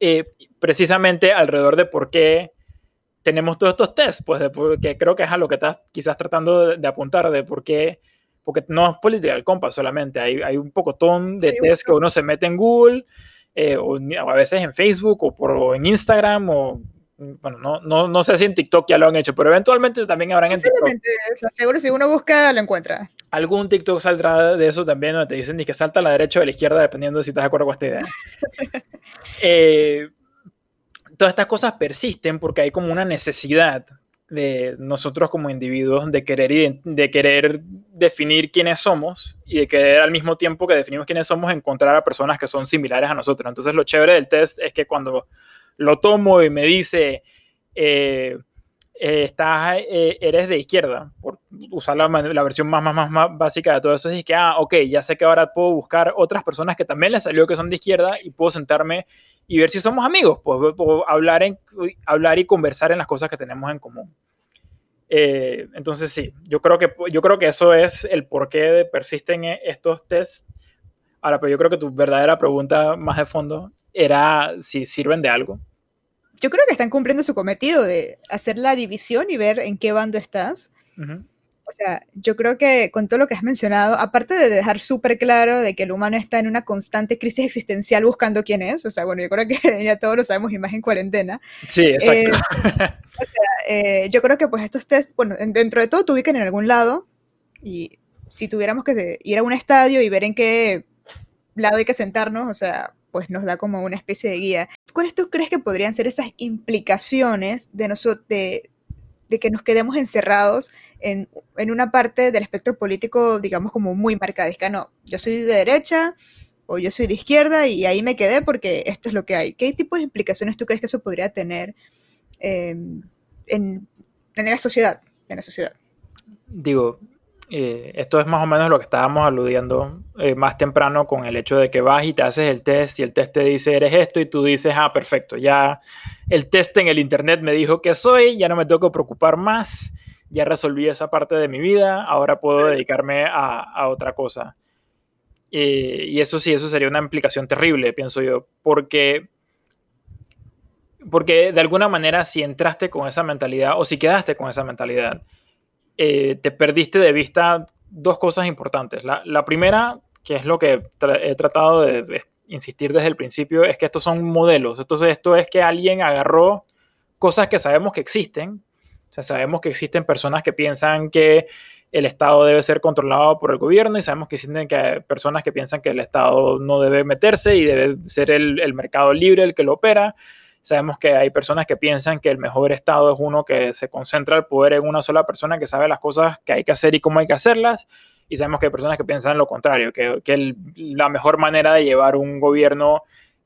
eh, precisamente alrededor de por qué tenemos todos estos tests, pues que creo que es a lo que estás quizás tratando de, apuntar, de por qué, porque no es política del compas solamente, hay, hay un pocotón de tests que uno se mete en Google eh, o, a veces en Facebook o, por, en Instagram o bueno, no, no, no, sé si en TikTok ya lo han hecho, pero eventualmente también habrán en TikTok. seguro si uno busca lo encuentra. Algún TikTok saldrá de eso también, donde te dicen ni que salta a la derecha o a la izquierda, dependiendo de si estás de acuerdo con esta idea. [laughs] Eh, todas estas cosas persisten porque hay como una necesidad de nosotros como individuos de querer, de querer definir quiénes somos y de querer al mismo tiempo que definimos quiénes somos encontrar a personas que son similares a nosotros. Entonces lo chévere del test es que cuando lo tomo y me dice, eh, eh, estás, eh, eres de izquierda, por usar la, la, versión más, más, más, básica de todo eso, es que, ah, ok, ya sé que ahora puedo buscar otras personas que también les salió que son de izquierda y puedo sentarme y ver si somos amigos, pues, hablar, en, hablar y conversar en las cosas que tenemos en común. Eh, entonces sí, yo creo, que, yo creo que eso es el por qué persisten estos tests. Ahora, pero yo creo que tu verdadera pregunta más de fondo era si sirven de algo. Yo creo que están cumpliendo su cometido de hacer la división y ver en qué bando estás. O sea, yo creo que con todo lo que has mencionado, aparte de dejar súper claro de que el humano está en una constante crisis existencial buscando quién es, o sea, bueno, yo creo que [laughs] ya todos lo sabemos y más en cuarentena. Sí, exacto. Eh, o sea, eh, yo creo que pues estos test, bueno, dentro de todo te ubican en algún lado y si tuviéramos que ir a un estadio y ver en qué lado hay que sentarnos, o sea, pues nos da como una especie de guía. ¿Cuáles tú crees que podrían ser esas implicaciones de, nosotros, de, que nos quedemos encerrados en, en, una parte del espectro político, digamos, como muy marcada. Es que no, yo soy de derecha o yo soy de izquierda y ahí me quedé porque esto es lo que hay. ¿Qué tipo de implicaciones tú crees que eso podría tener em, en, en, la sociedad? En la sociedad? Digo, eh, esto es más o menos lo que estábamos aludiendo eh, más temprano con el hecho de que vas y te haces el test y el test te dice eres esto y tú dices, ah, perfecto, ya el test en el internet me dijo que soy, ya no me tengo que preocupar más, ya resolví esa parte de mi vida, ahora puedo dedicarme a, otra cosa. Eh, y eso sí, eso sería una implicación terrible, pienso yo, porque, porque de alguna manera si entraste con esa mentalidad o si quedaste con esa mentalidad, eh, te perdiste de vista dos cosas importantes. La, primera, que es lo que he tratado de, insistir desde el principio, es que estos son modelos. Entonces, esto es que alguien agarró cosas que sabemos que existen. O sea, sabemos que existen personas que piensan que el Estado debe ser controlado por el gobierno y sabemos que existen que personas que piensan que el Estado no debe meterse y debe ser el, el mercado libre el que lo opera. Sabemos que hay personas que piensan que el mejor Estado es uno que se concentra el poder en una sola persona que sabe las cosas que hay que hacer y cómo hay que hacerlas. Y sabemos que hay personas que piensan lo contrario, que, que la mejor manera de llevar un gobierno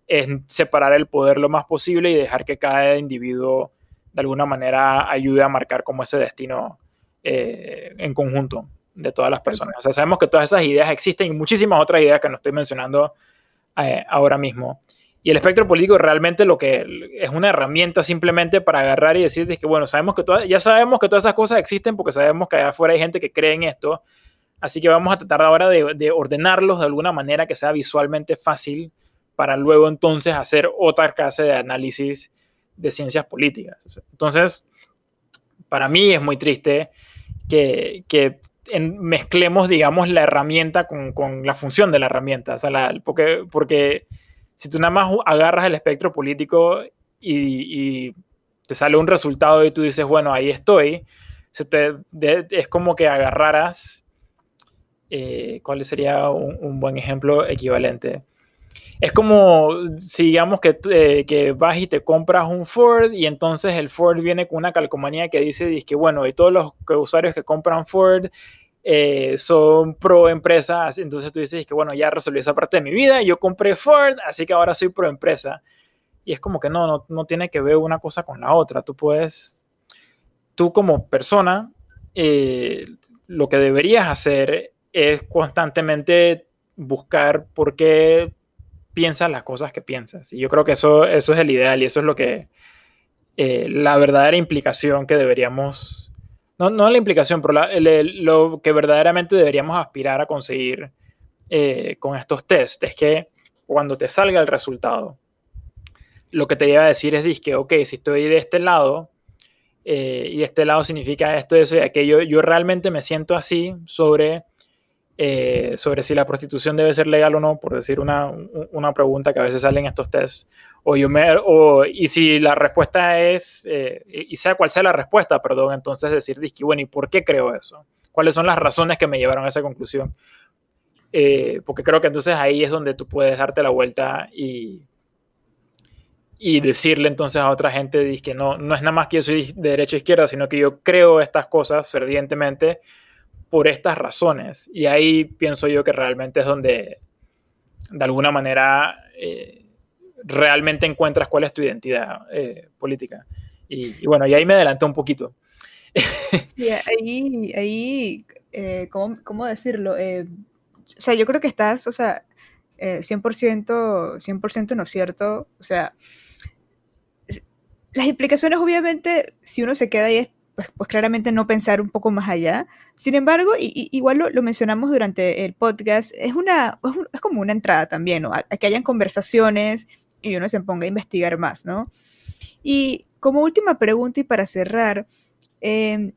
es separar el poder lo más posible y dejar que cada individuo de alguna manera ayude a marcar como ese destino eh, en conjunto de todas las personas. O sea, sabemos que todas esas ideas existen y muchísimas otras ideas que no estoy mencionando eh, ahora mismo. Y el espectro político realmente lo que es una herramienta simplemente para agarrar y decir que, bueno, sabemos que ya sabemos que todas esas cosas existen porque sabemos que allá afuera hay gente que cree en esto. Así que vamos a tratar ahora de, de ordenarlos de alguna manera que sea visualmente fácil para luego entonces hacer otra clase de análisis de ciencias políticas. Entonces, para mí es muy triste que, que mezclemos, digamos, la herramienta con, la función de la herramienta. O sea, porque, porque si tú nada más agarras el espectro político y, te sale un resultado y tú dices, bueno, ahí estoy, es como que agarraras, eh, ¿cuál sería un, buen ejemplo equivalente? Es como si digamos que, eh, que, vas y te compras un Ford y entonces el Ford viene con una calcomanía que dice, que bueno, y todos los usuarios que compran Ford eh, son pro empresa, entonces tú dices que bueno, ya resolví esa parte de mi vida, yo compré Ford, así que ahora soy pro empresa. Y es como que no, no, no tiene que ver una cosa con la otra. Tú puedes, tú como persona, eh, lo que deberías hacer es constantemente buscar por qué piensas las cosas que piensas. Y yo creo que eso, eso es el ideal y eso es lo que, eh, la verdadera implicación que deberíamos no, no la implicación, pero lo que verdaderamente deberíamos aspirar a conseguir eh, con estos test es que cuando te salga el resultado, lo que te iba a decir es que, ok, si estoy de este lado eh, y este lado significa esto, eso y aquello, yo realmente me siento así sobre, eh, sobre si la prostitución debe ser legal o no, por decir una, una pregunta que a veces sale en estos tests o yo o, y si la respuesta es, eh, y sea cual sea la respuesta, perdón, entonces decir, bueno, ¿y por qué creo eso? ¿Cuáles son las razones que me llevaron a esa conclusión? Eh, porque creo que entonces ahí es donde tú puedes darte la vuelta y, y decirle entonces a otra gente que no, no es nada más que yo soy de derecha a izquierda, sino que yo creo estas cosas fervientemente por estas razones. Y ahí pienso yo que realmente es donde, de alguna manera, eh, realmente encuentras cuál es tu identidad eh, política. Y, bueno, y ahí me adelanté un poquito. [laughs] Sí, ahí, ahí eh, ¿cómo, decirlo? Eh, o sea, yo creo que estás, o sea, 100%, 100 no es cierto. O sea, las implicaciones, obviamente, si uno se queda ahí, es pues, pues, claramente no pensar un poco más allá. Sin embargo, y, igual lo, mencionamos durante el podcast, es, una, es, como una entrada también, ¿no? a, que hayan conversaciones y uno se ponga a investigar más, ¿no? Y como última pregunta y para cerrar, em,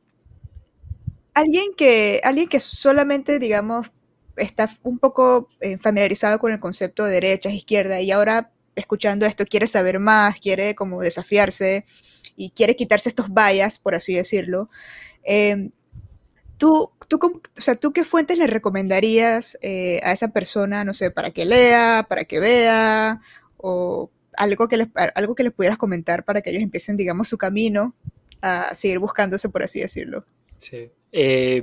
alguien, que, alguien que solamente, digamos, está un poco eh, familiarizado con el concepto de derecha, izquierda y ahora escuchando esto quiere saber más, quiere como desafiarse y quiere quitarse estos vallas, por así decirlo. Em, ¿tú, tú, o sea, ¿Tú qué fuentes le recomendarías eh, a esa persona, no sé, para que lea, para que vea, o algo que, les, algo que les pudieras comentar para que ellos empiecen, digamos, su camino a seguir buscándose, por así decirlo. Sí. Eh,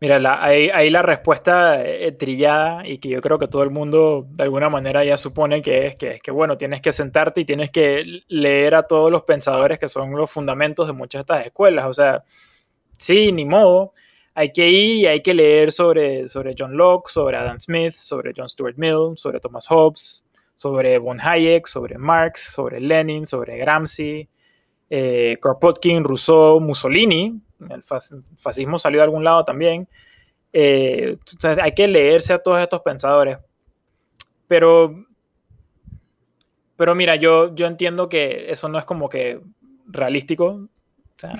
mira, ahí, la respuesta eh, trillada y que yo creo que todo el mundo de alguna manera ya supone que es que, es que, bueno, tienes que sentarte y tienes que leer a todos los pensadores que son los fundamentos de muchas de estas escuelas. O sea, sí, ni modo. Hay que ir y hay que leer sobre, sobre John Locke, sobre Adam Smith, sobre John Stuart Mill, sobre Thomas Hobbes, sobre von Hayek, sobre Marx, sobre Lenin, sobre Gramsci, eh, Kropotkin, Rousseau, Mussolini. El fascismo salió de algún lado también. Eh, hay que leerse a todos estos pensadores. Pero, pero mira, yo, yo entiendo que eso no es como que realístico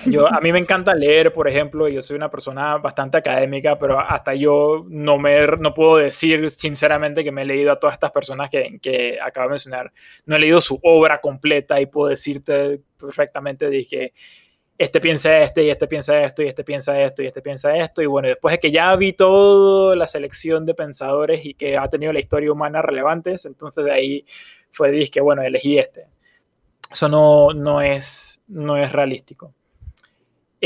yo, a mí me encanta leer, por ejemplo, yo soy una persona bastante académica, pero hasta yo no, me, no puedo decir sinceramente que me he leído a todas estas personas que, que acabo de mencionar. No he leído su obra completa y puedo decirte perfectamente, dije, este piensa este y este piensa esto y este piensa esto y este piensa esto. Y bueno, después de que ya vi toda la selección de pensadores y que ha tenido la historia humana relevantes, entonces de ahí fue, dije, bueno, elegí este. Eso no, no, es, no es realístico.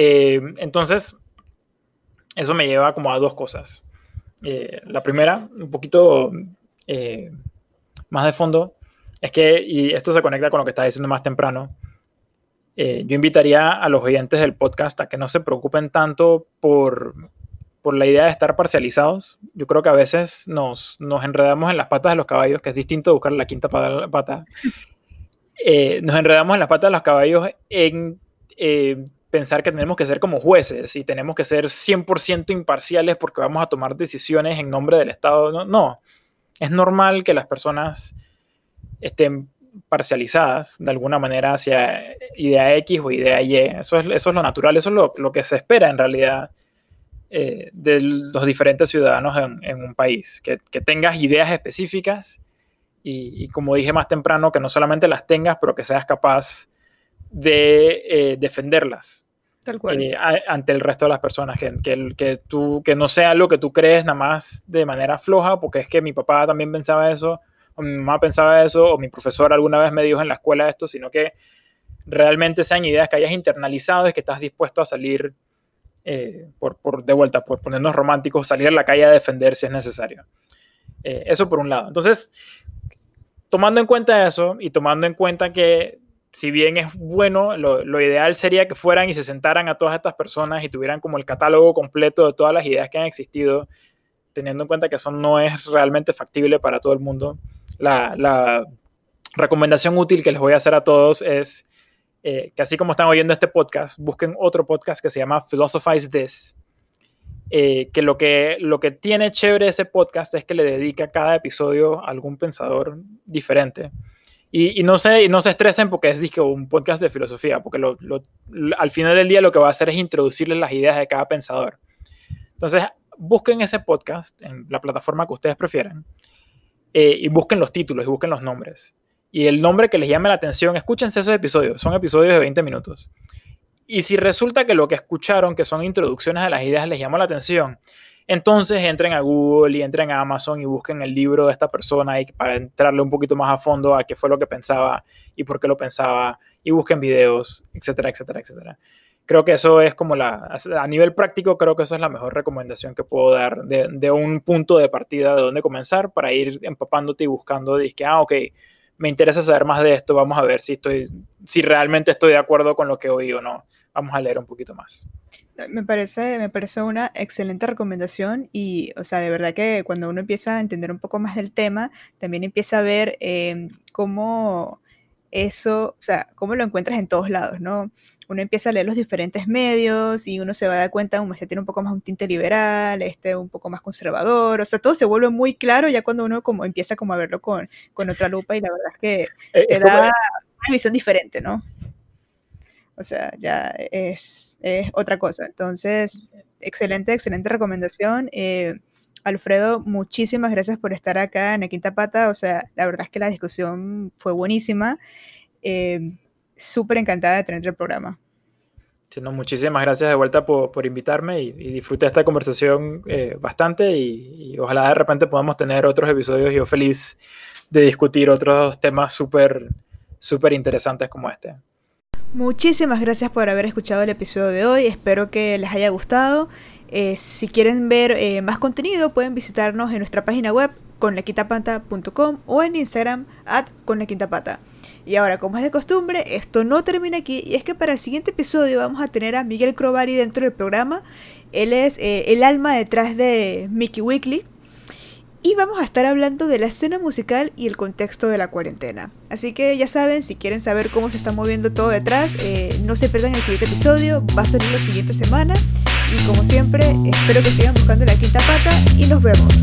Eh, entonces, eso me lleva como a dos cosas. Eh, la primera, un poquito eh, más de fondo, es que, y esto se conecta con lo que estaba diciendo más temprano, yo invitaría a los oyentes del podcast a que no se preocupen tanto por, por la idea de estar parcializados. Yo creo que a veces nos, nos enredamos en las patas de los caballos, que es distinto buscar la quinta pata. [laughs] nos enredamos en las patas de los caballos en pensar que tenemos que ser como jueces y tenemos que ser 100% imparciales porque vamos a tomar decisiones en nombre del Estado. No, no. es normal que las personas estén parcializadas de alguna manera hacia idea X o idea Y. Eso es, eso es lo natural, eso es lo, lo que se espera en realidad. eh, de los diferentes ciudadanos en, un país, que, tengas ideas específicas y, como dije más temprano, que no solamente las tengas, pero que seas capaz de eh, defenderlas. Eh, ante el resto de las personas, que, que, que, tú, que no sea algo que tú crees nada más de manera floja, porque es que mi papá también pensaba eso, o mi mamá pensaba eso, o mi profesor alguna vez me dijo en la escuela esto, sino que realmente sean ideas que hayas internalizado y que estás dispuesto a salir eh, por, por, de vuelta, por ponernos románticos, salir a la calle a defender si es necesario. Eh, eso por un lado. Entonces, tomando en cuenta eso y tomando en cuenta que si bien es bueno, lo, ideal sería que fueran y se sentaran a todas estas personas y tuvieran como el catálogo completo de todas las ideas que han existido, teniendo en cuenta que eso no es realmente factible para todo el mundo. La, la recomendación útil que les voy a hacer a todos es eh, que así como están oyendo este podcast, busquen otro podcast que se llama Philosophize This, eh, que, lo que lo que tiene chévere ese podcast es que le dedica cada episodio a algún pensador diferente. Y, no, se, no se estresen porque es un podcast de filosofía, porque al final del día lo que va a hacer es introducirles las ideas de cada pensador. Entonces, busquen ese podcast en la plataforma que ustedes prefieran eh, y busquen los títulos y busquen los nombres y el nombre que les llame la atención, escúchense esos episodios, son episodios de 20 minutos. Y si resulta que lo que escucharon, que son introducciones a las ideas, les llamó la atención, entonces entren a Google y entren a Amazon y busquen el libro de esta persona y para entrarle un poquito más a fondo a qué fue lo que pensaba y por qué lo pensaba y busquen videos, etcétera, etcétera, etcétera. Creo que eso es como la, a nivel práctico, creo que esa es la mejor recomendación que puedo dar de, un punto de partida de dónde comenzar para ir empapándote y buscando, que, ah, ok, me interesa saber más de esto, vamos a ver si, estoy, si realmente estoy de acuerdo con lo que oí o no. Vamos a leer un poquito más. Me parece, me parece una excelente recomendación y, o sea, de verdad que cuando uno empieza a entender un poco más del tema, también empieza a ver eh, cómo eso, o sea, cómo lo encuentras en todos lados, ¿no? uno empieza a leer los diferentes medios y uno se va a dar cuenta, que tiene un poco más un tinte liberal, este un poco más conservador, o sea, todo se vuelve muy claro ya cuando uno como empieza como a verlo con, con otra lupa y la verdad es que eh, te da una visión diferente, ¿no? O sea, ya es, es otra cosa. Entonces, excelente, excelente recomendación. Eh, Alfredo, muchísimas gracias por estar acá en la Quinta Pata. O sea, la verdad es que la discusión fue buenísima. Eh, súper encantada de tener el programa. Sí, muchísimas gracias de vuelta por, por invitarme y, disfruté esta conversación eh, bastante y, y, ojalá de repente podamos tener otros episodios. Yo feliz de discutir otros temas súper, súper interesantes como este. Muchísimas gracias por haber escuchado el episodio de hoy. Espero que les haya gustado. Eh, si quieren ver eh, más contenido, pueden visitarnos en nuestra página web conlaquintapata.com o en Instagram at. Y ahora, como es de costumbre, esto no termina aquí y es que para el siguiente episodio vamos a tener a Miguel Crovari dentro del programa. Él es eh, el alma detrás de Mickey Weekly. Y vamos a estar hablando de la escena musical y el contexto de la cuarentena. Así que ya saben, si quieren saber cómo se está moviendo todo detrás, eh, no se pierdan el siguiente episodio, va a salir la siguiente semana. Y como siempre, espero que sigan buscando la quinta pata y nos vemos.